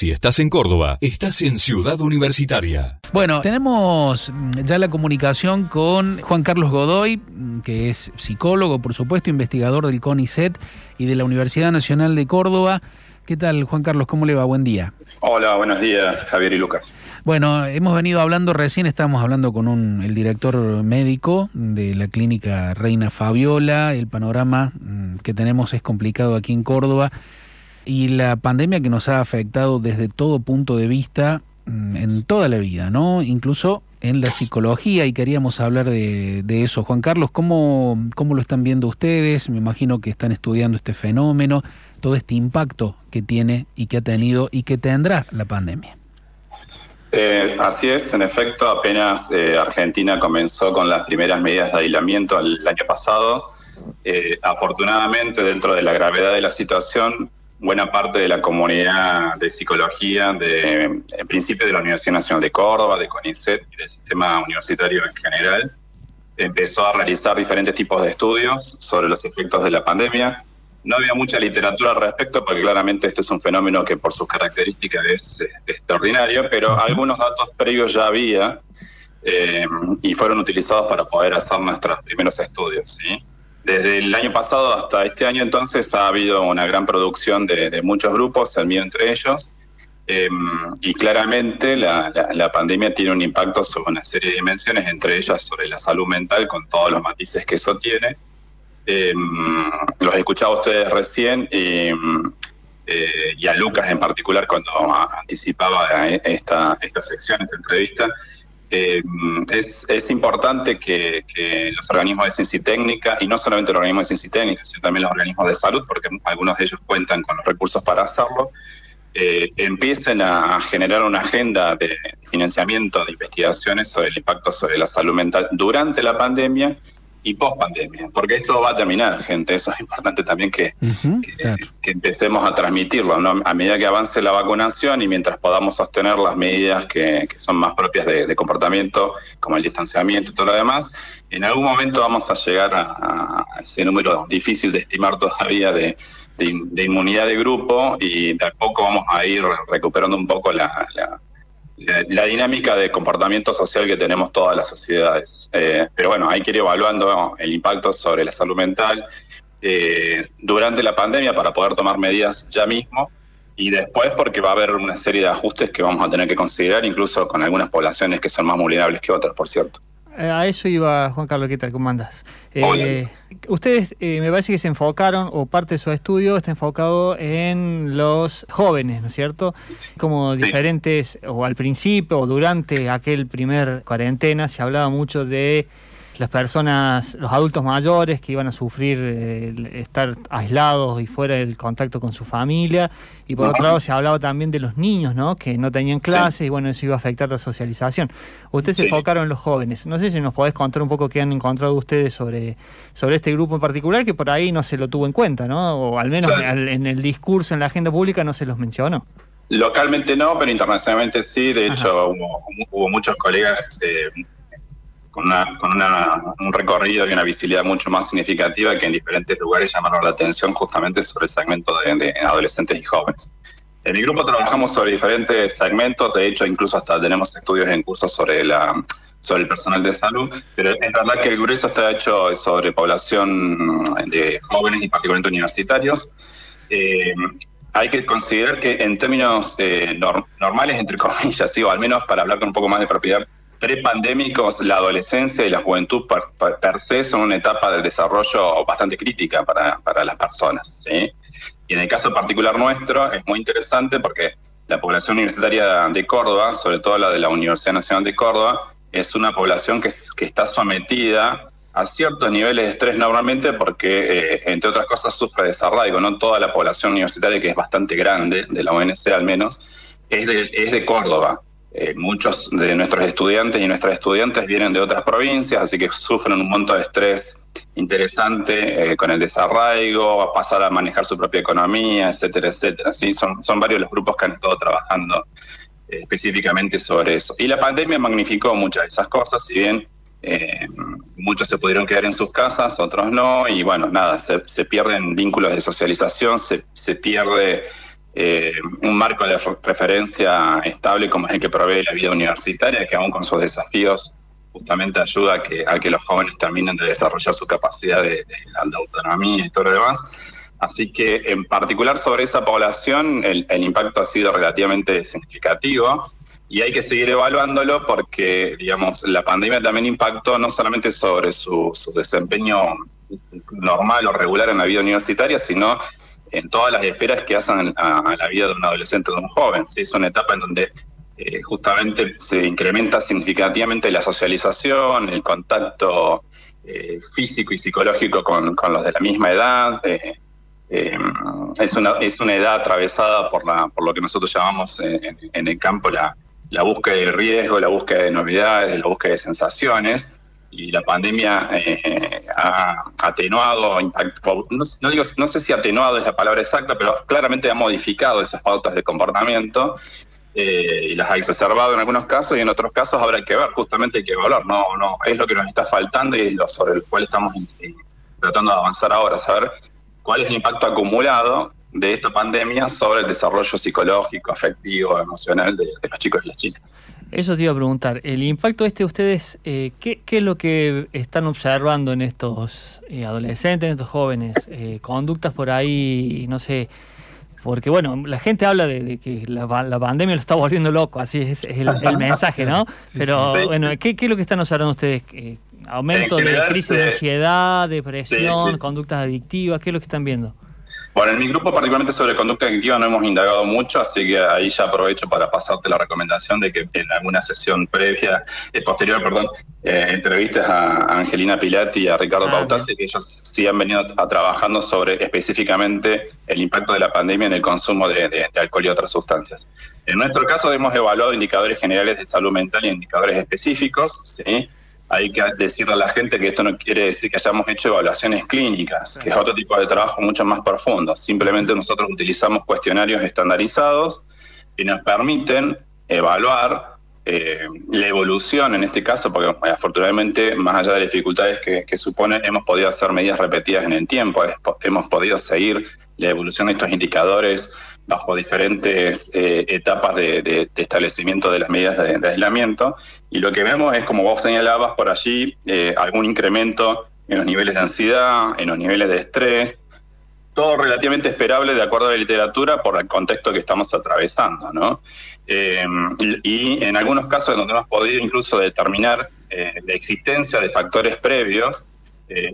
Si estás en Córdoba, estás en Ciudad Universitaria. Bueno, tenemos mm, ya la comunicación con Juan Carlos Godoy, mm, que es psicólogo, por supuesto, investigador del CONICET y de la Universidad Nacional de Córdoba. ¿Qué tal, Juan Carlos? ¿Cómo le va? Buen día. Hola, buenos días, Javier y Lucas. Bueno, hemos venido hablando recién, estábamos hablando con un, el director médico de la clínica Reina Fabiola. El panorama mm, que tenemos es complicado aquí en Córdoba y la pandemia que nos ha afectado desde todo punto de vista mm, en toda la vida, ¿no? Incluso en la psicología y queríamos hablar de, eso. Juan Carlos, ¿cómo, ¿cómo lo están viendo ustedes? Me imagino que están estudiando este fenómeno, todo este impacto que tiene y que ha tenido y que tendrá la pandemia. Eh, así es, en efecto, apenas eh, Argentina comenzó con las primeras medidas de aislamiento el, año pasado. Eh, afortunadamente, dentro de la gravedad de la situación, buena parte de la comunidad de psicología, de, en principio de la Universidad Nacional de Córdoba, de CONICET y del sistema universitario en general, empezó a realizar diferentes tipos de estudios sobre los efectos de la pandemia. No había mucha literatura al respecto porque claramente este es un fenómeno que por sus características es, extraordinario, pero algunos datos previos ya había eh, y fueron utilizados para poder hacer nuestros primeros estudios. ¿sí? Desde el año pasado hasta este año entonces ha habido una gran producción de, muchos grupos, el mío entre ellos, em, y claramente la, pandemia tiene un impacto sobre una serie de dimensiones, entre ellas sobre la salud mental, con todos los matices que eso tiene. Em, los escuchaba ustedes recién em, eh, y a Lucas en particular cuando anticipaba esta, esta sección, esta entrevista. Eh, es, importante que, los organismos de ciencia y técnica, y no solamente los organismos de ciencia y técnica, sino también los organismos de salud, porque algunos de ellos cuentan con los recursos para hacerlo, eh, empiecen a generar una agenda de financiamiento de investigaciones sobre el impacto sobre la salud mental durante la pandemia y post pandemia, porque esto va a terminar, gente. Eso es importante también que, que, empecemos a transmitirlo. A medida que avance la vacunación y mientras podamos sostener las medidas que, son más propias de, comportamiento, como el distanciamiento y todo lo demás, en algún momento vamos a llegar a, ese número difícil de estimar todavía de, de, inmunidad de grupo y de a poco vamos a ir recuperando un poco la la, dinámica de comportamiento social que tenemos todas las sociedades. Eh, pero bueno, hay que ir evaluando el impacto sobre la salud mental eh, durante la pandemia para poder tomar medidas ya mismo y después porque va a haber una serie de ajustes que vamos a tener que considerar, incluso con algunas poblaciones que son más vulnerables que otras, por cierto. Eh, a eso iba Juan Carlos, ¿qué tal? ¿Cómo andas? Eh, ustedes eh, me parece que se enfocaron, o parte de su estudio está enfocado en los jóvenes, ¿no es cierto? Como diferentes, o al principio, o durante aquel primer cuarentena, se hablaba mucho de las personas, los adultos mayores que iban a sufrir estar aislados y fuera del contacto con su familia. Y por otro lado se hablaba también de los niños, ¿no? Que no tenían clases y bueno, eso iba a afectar la socialización. Ustedes se enfocaron en los jóvenes. No sé si nos podés contar un poco qué han encontrado ustedes sobre, sobre este grupo en particular, que por ahí no se lo tuvo en cuenta, ¿no? O al menos en el discurso, en la agenda pública no se los mencionó. Localmente no, pero internacionalmente sí. De hecho, hubo, muchos colegas eh, con, una, con una, un recorrido y una visibilidad mucho más significativa que en diferentes lugares llamaron la atención justamente sobre el segmento de, adolescentes y jóvenes. En mi grupo trabajamos sobre diferentes segmentos, de hecho incluso hasta tenemos estudios en curso sobre la sobre el personal de salud, pero en verdad que el grueso está hecho sobre población de jóvenes y particularmente universitarios. Eh, hay que considerar que en términos eh, normales, entre comillas, sí, o al menos para hablar con un poco más de propiedad, prepandémicos, la adolescencia y la juventud per, se son una etapa de desarrollo bastante crítica para, para las personas. ¿sí? Y en el caso particular nuestro es muy interesante porque la población universitaria de Córdoba, sobre todo la de la Universidad Nacional de Córdoba, es una población que, que está sometida a ciertos niveles de estrés normalmente porque, eh, entre otras cosas, sufre desarraigo. No toda la población universitaria, que es bastante grande, de la ONC al menos, es de, es de Córdoba. Eh, muchos de nuestros estudiantes y nuestras estudiantes vienen de otras provincias, así que sufren un monto de estrés interesante eh, con el desarraigo, a pasar a manejar su propia economía, etcétera, etcétera. ¿sí? Son, son varios los grupos que han estado trabajando eh, específicamente sobre eso. Y la pandemia magnificó muchas de esas cosas, si bien muchos se pudieron quedar en sus casas, otros no, y bueno, nada, se, se pierden vínculos de socialización, se, se pierde eh, un marco de referencia estable como es el que provee la vida universitaria, que aún con sus desafíos justamente ayuda a que, a que los jóvenes terminen de desarrollar su capacidad de, autonomía y todo lo demás. Así que en particular sobre esa población el, impacto ha sido relativamente significativo y hay que seguir evaluándolo porque, digamos, la pandemia también impactó no solamente sobre su, desempeño normal o regular en la vida universitaria, sino en todas las esferas que hacen a, la vida de un adolescente o de un joven. ¿sí? Es una etapa en donde eh, justamente se incrementa significativamente la socialización, el contacto eh, físico y psicológico con, los de la misma edad. Eh, es, una, es una edad atravesada por, la, por lo que nosotros llamamos en, el campo la, la búsqueda de riesgo, la búsqueda de novedades, la búsqueda de sensaciones y la pandemia eh, ha atenuado, no, digo, no sé si atenuado es la palabra exacta, pero claramente ha modificado esas pautas de comportamiento eh, y las ha exacerbado en algunos casos y en otros casos habrá que ver, justamente hay que evaluar, no, no, es lo que nos está faltando y es lo sobre el cual estamos eh, tratando de avanzar ahora, saber cuál es el impacto acumulado de esta pandemia sobre el desarrollo psicológico, afectivo, emocional de los chicos y las chicas. Eso te iba a preguntar. El impacto este, ustedes, eh, ¿qué, es lo que están observando en estos eh, adolescentes, en estos jóvenes? Eh, conductas por ahí, no sé, porque bueno, la gente habla de, que la, pandemia lo está volviendo loco, así es, el, mensaje, ¿no? Pero bueno, ¿qué, es lo que están observando ustedes? ¿Aumento de crisis de ansiedad, depresión, conductas adictivas? ¿Qué es lo que están viendo? Bueno, en mi grupo particularmente sobre conducta adictiva no hemos indagado mucho, así que ahí ya aprovecho para pasarte la recomendación de que en alguna sesión previa, eh, posterior, perdón, eh, entrevistas a Angelina Pilati y a Ricardo ah, Pautasi, que ellos sí han venido a, trabajando sobre específicamente el impacto de la pandemia en el consumo de, alcohol y otras sustancias. En nuestro caso hemos evaluado indicadores generales de salud mental y indicadores específicos, ¿sí? Hay que decirle a la gente que esto no quiere decir que hayamos hecho evaluaciones clínicas, que es otro tipo de trabajo mucho más profundo. Simplemente nosotros utilizamos cuestionarios estandarizados que nos permiten evaluar eh, la evolución en este caso, porque afortunadamente, más allá de las dificultades que, supone, hemos podido hacer medidas repetidas en el tiempo, hemos podido seguir la evolución de estos indicadores bajo diferentes eh, etapas de, establecimiento de las medidas de, aislamiento. Y lo que vemos es, como vos señalabas por allí, eh, algún incremento en los niveles de ansiedad, en los niveles de estrés, todo relativamente esperable de acuerdo a la literatura por el contexto que estamos atravesando. ¿no? Eh, y, en algunos casos donde hemos podido incluso determinar la existencia de factores previos,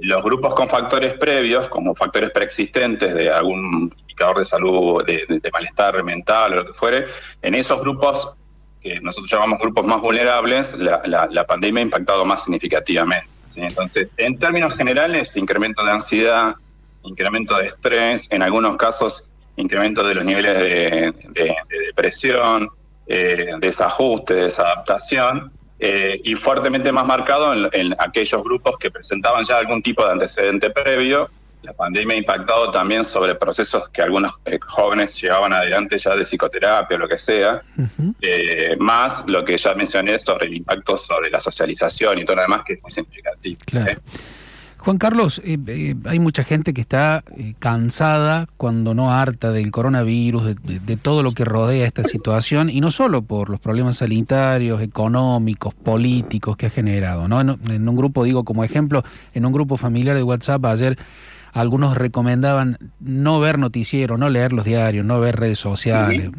los grupos con factores previos, como factores preexistentes de algún de salud, de, malestar mental o lo que fuere, en esos grupos que nosotros llamamos grupos más vulnerables, la, pandemia ha impactado más significativamente. Entonces, en términos generales, incremento de ansiedad, incremento de estrés, en algunos casos, incremento de los niveles de, depresión, eh, desajuste, desadaptación, eh, y fuertemente más marcado en, aquellos grupos que presentaban ya algún tipo de antecedente previo la pandemia ha impactado también sobre procesos que algunos eh, jóvenes llevaban adelante ya de psicoterapia o lo que sea, eh, más lo que ya mencioné sobre el impacto sobre la socialización y todo lo demás que es muy significativo. ¿eh? Juan Carlos, hay mucha gente que está cansada, cuando no harta del coronavirus, de, todo lo que rodea esta situación, y no solo por los problemas sanitarios, económicos, políticos que ha generado. ¿no? en un grupo, digo como ejemplo, en un grupo familiar de WhatsApp ayer algunos recomendaban no ver noticiero, no leer los diarios, no ver redes sociales.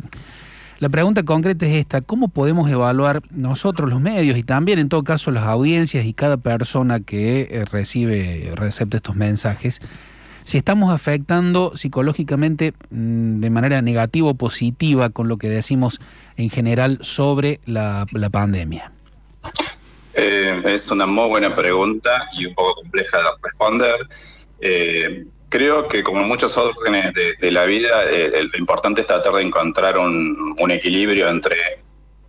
La pregunta concreta es esta, ¿cómo podemos evaluar nosotros los medios y también en todo caso las audiencias y cada persona que eh, recibe, recepta estos mensajes, si estamos afectando psicológicamente mm, de manera negativa o positiva con lo que decimos en general sobre la, pandemia? Eh, es una muy buena pregunta y un poco compleja de responder. Eh, creo que como en muchos órdenes de, la vida, eh, lo importante es tratar de encontrar un, equilibrio entre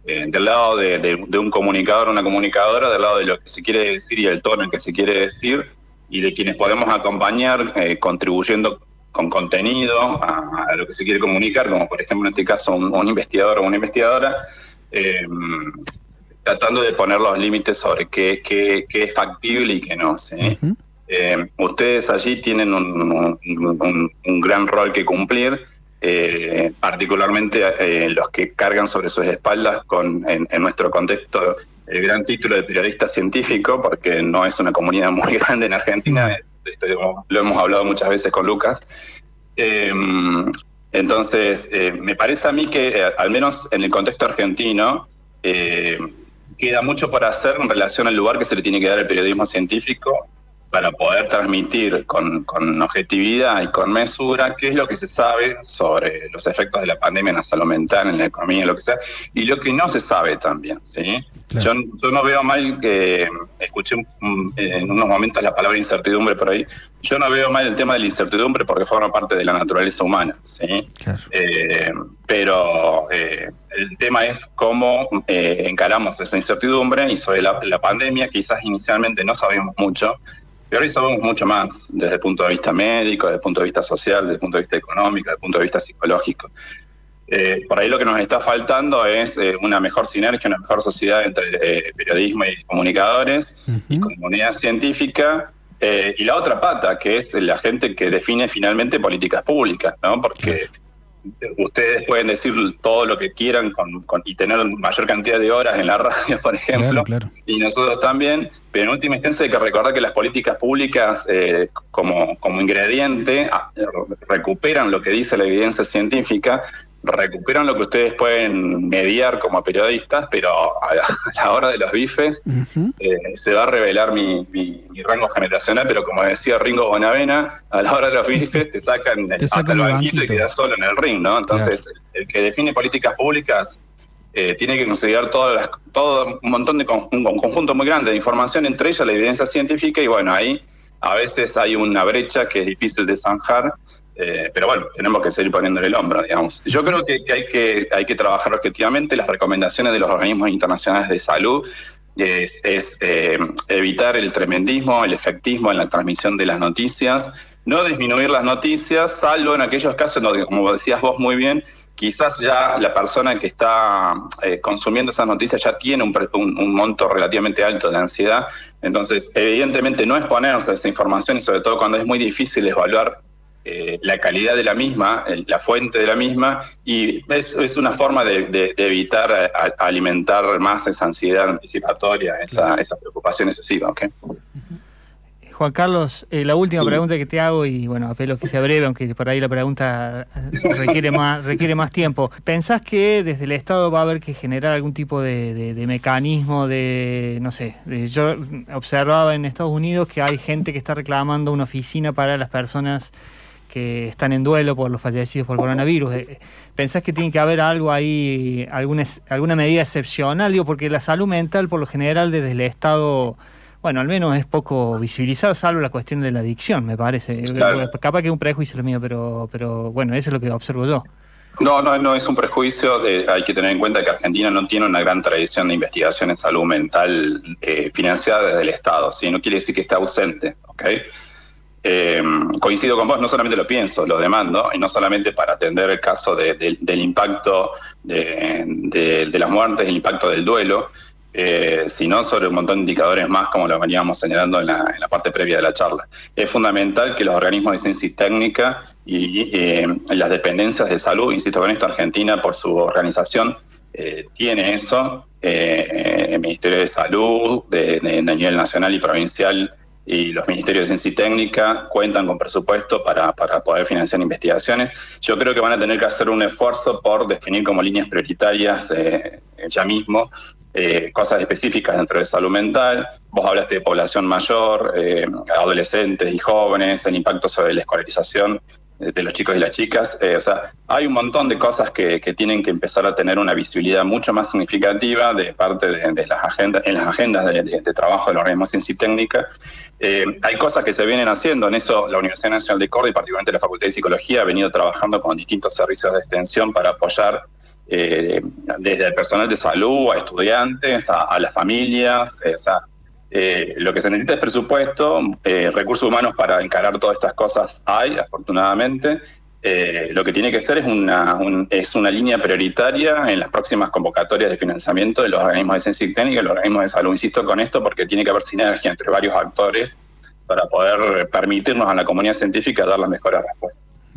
eh, del lado de, un comunicador una comunicadora, del lado de lo que se quiere decir y el tono en que se quiere decir, y de quienes podemos acompañar contribuyendo con contenido a, lo que se quiere comunicar, como por ejemplo en este caso un, investigador o una investigadora, tratando de poner los límites sobre qué, qué, es factible y qué no. ¿sí? Eh, ustedes allí tienen un, gran rol que cumplir eh, particularmente eh, los que cargan sobre sus espaldas con, en, nuestro contexto el gran título de periodista científico, porque no es una comunidad muy grande en Argentina, esto lo hemos hablado muchas veces con Lucas. Entonces, me parece a mí que, al menos en el contexto argentino, queda mucho por hacer en relación al lugar que se le tiene que dar al periodismo científico para poder transmitir con, objetividad y con mesura qué es lo que se sabe sobre los efectos de la pandemia en la salud mental, en la economía, lo que sea, y lo que no se sabe también. ¿sí? Yo, no veo mal que, escuché en unos momentos la palabra incertidumbre por ahí, yo no veo mal el tema de la incertidumbre porque forma parte de la naturaleza humana. ¿sí? Eh, pero eh, el tema es cómo eh, encaramos esa incertidumbre y sobre la, la pandemia quizás inicialmente no sabíamos mucho, pero hoy sabemos mucho más desde el punto de vista médico, desde el punto de vista social, desde el punto de vista económico, desde el punto de vista psicológico. Eh, por ahí lo que nos está faltando es eh, una mejor sinergia, una mejor sociedad entre eh, periodismo y comunicadores y comunidad científica. y la otra pata, que es la gente que define finalmente políticas públicas, ¿no? Porque ustedes pueden decir todo lo que quieran con, y tener mayor cantidad de horas en la radio, por ejemplo, y nosotros también, pero en última instancia hay que recordar que las políticas públicas eh, como, como ingrediente ah, recuperan lo que dice la evidencia científica, recuperan lo que ustedes pueden mediar como periodistas, pero a la, hora de los bifes eh, se va a revelar mi, rango generacional, pero como decía Ringo Bonavena, a la hora de los bifes te sacan, te el banquito, y quedas solo en el ring, ¿no? Entonces, el, que define políticas públicas eh, tiene que considerar todas todo un montón de un conjunto muy grande de información, entre ellas la evidencia científica, y bueno, ahí a veces hay una brecha que es difícil de zanjar, eh, pero bueno, tenemos que seguir poniéndole el hombro, digamos. Yo creo que, hay que hay que trabajar objetivamente. Las recomendaciones de los organismos internacionales de salud es, eh, evitar el tremendismo, el efectismo en la transmisión de las noticias, no disminuir las noticias, salvo en aquellos casos donde, como decías vos muy bien, quizás ya la persona que está eh, consumiendo esas noticias ya tiene un, un, monto relativamente alto de ansiedad. Entonces, evidentemente no exponerse a esa información y sobre todo cuando es muy difícil evaluar eh, la calidad de la misma, la fuente de la misma, y es, una forma de, evitar alimentar más esa ansiedad anticipatoria, esa, esa preocupación excesiva. Juan Carlos, eh, la última pregunta que te hago, y bueno, apelo que sea breve, aunque por ahí la pregunta eh, requiere más, requiere más tiempo. ¿Pensás que desde el Estado va a haber que generar algún tipo de, mecanismo de, no sé, yo observaba en Estados Unidos que hay gente que está reclamando una oficina para las personas que están en duelo por los fallecidos por coronavirus. Eh, ¿Pensás que tiene que haber algo ahí, alguna, alguna medida excepcional? Digo, porque la salud mental, por lo general, desde el Estado, bueno, al menos es poco visibilizada, salvo la cuestión de la adicción, me parece. Capaz que es un prejuicio mío, pero, pero bueno, eso es lo que observo yo. No, no, no es un prejuicio. hay que tener en cuenta que Argentina no tiene una gran tradición de investigación en salud mental eh, financiada desde el Estado. ¿sí? No quiere decir que esté ausente. ¿okay? Eh, coincido con vos, no solamente lo pienso, lo demando, y no solamente para atender el caso del impacto de, las muertes, el impacto del duelo, eh, sino sobre un montón de indicadores más, como lo veníamos señalando en la, parte previa de la charla. Es fundamental que los organismos de ciencia técnica y eh, las dependencias de salud, insisto con esto, Argentina por su organización tiene eso, el Ministerio de Salud de, de, nivel nacional y provincial y los ministerios de ciencia y técnica cuentan con presupuesto para, para, poder financiar investigaciones. Yo creo que van a tener que hacer un esfuerzo por definir como líneas prioritarias eh, ya mismo eh, cosas específicas dentro de salud mental. Vos hablaste de población mayor, eh, adolescentes y jóvenes, el impacto sobre la escolarización de los chicos y las chicas. Eh, o sea, hay un montón de cosas que, tienen que empezar a tener una visibilidad mucho más significativa de parte de, las agendas, en las agendas de, trabajo de la organismo de ciencia y técnica. Eh, hay cosas que se vienen haciendo, en eso la Universidad Nacional de Córdoba y particularmente la Facultad de Psicología ha venido trabajando con distintos servicios de extensión para apoyar eh, desde el personal de salud a estudiantes, a, las familias, o sea, eh, lo que se necesita es presupuesto, eh, recursos humanos para encarar todas estas cosas hay, afortunadamente. Eh, lo que tiene que ser es una, es una línea prioritaria en las próximas convocatorias de financiamiento de los organismos de ciencia y técnica los organismos de salud. Insisto con esto porque tiene que haber sinergia entre varios actores para poder permitirnos a la comunidad científica dar las mejores respuestas.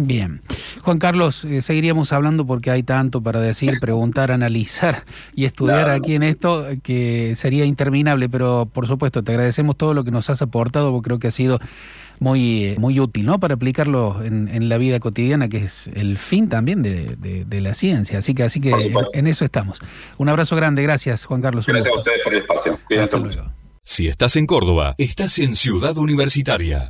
Bien. Juan Carlos, eh, seguiríamos hablando porque hay tanto para decir, preguntar, analizar y estudiar aquí en esto que sería interminable, pero por supuesto te agradecemos todo lo que nos has aportado, porque creo que ha sido muy, muy útil ¿no? para aplicarlo en, la vida cotidiana, que es el fin también de, la ciencia. Así que, así que en, eso estamos. Un abrazo grande, gracias Juan Carlos. Gracias a ustedes por el espacio. Si estás en Córdoba, estás en Ciudad Universitaria.